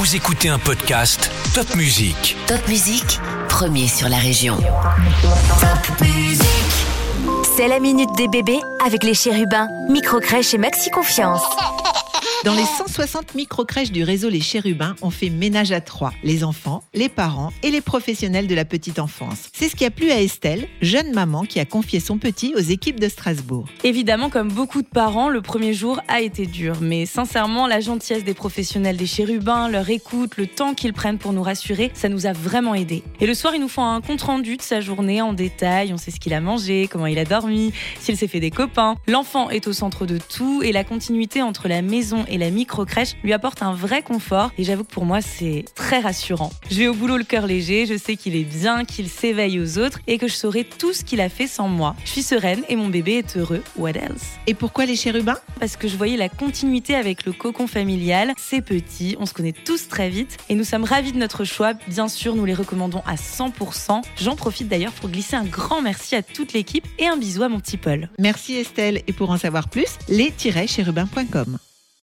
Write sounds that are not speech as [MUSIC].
Vous écoutez un podcast Top Music. Top Musique, premier sur la région. C'est la minute des bébés avec les chérubins, micro-crèche et maxi confiance. [LAUGHS] Dans les 160 micro-crèches du réseau Les Chérubins, on fait ménage à trois, les enfants, les parents et les professionnels de la petite enfance. C'est ce qui a plu à Estelle, jeune maman qui a confié son petit aux équipes de Strasbourg. Évidemment, comme beaucoup de parents, le premier jour a été dur, mais sincèrement, la gentillesse des professionnels des chérubins, leur écoute, le temps qu'ils prennent pour nous rassurer, ça nous a vraiment aidés. Et le soir, ils nous font un compte-rendu de sa journée en détail, on sait ce qu'il a mangé, comment il a dormi, s'il s'est fait des copains. L'enfant est au centre de tout et la continuité entre la maison et la micro-crèche lui apporte un vrai confort et j'avoue que pour moi, c'est très rassurant. Je vais au boulot le cœur léger, je sais qu'il est bien, qu'il s'éveille aux autres et que je saurai tout ce qu'il a fait sans moi. Je suis sereine et mon bébé est heureux. What else? Et pourquoi les Chérubins? Parce que je voyais la continuité avec le cocon familial. C'est petit, on se connaît tous très vite et nous sommes ravis de notre choix. Bien sûr, nous les recommandons à 100%. J'en profite d'ailleurs pour glisser un grand merci à toute l'équipe et un bisou à mon petit Paul. Merci Estelle et pour en savoir plus, les-chérubins.com.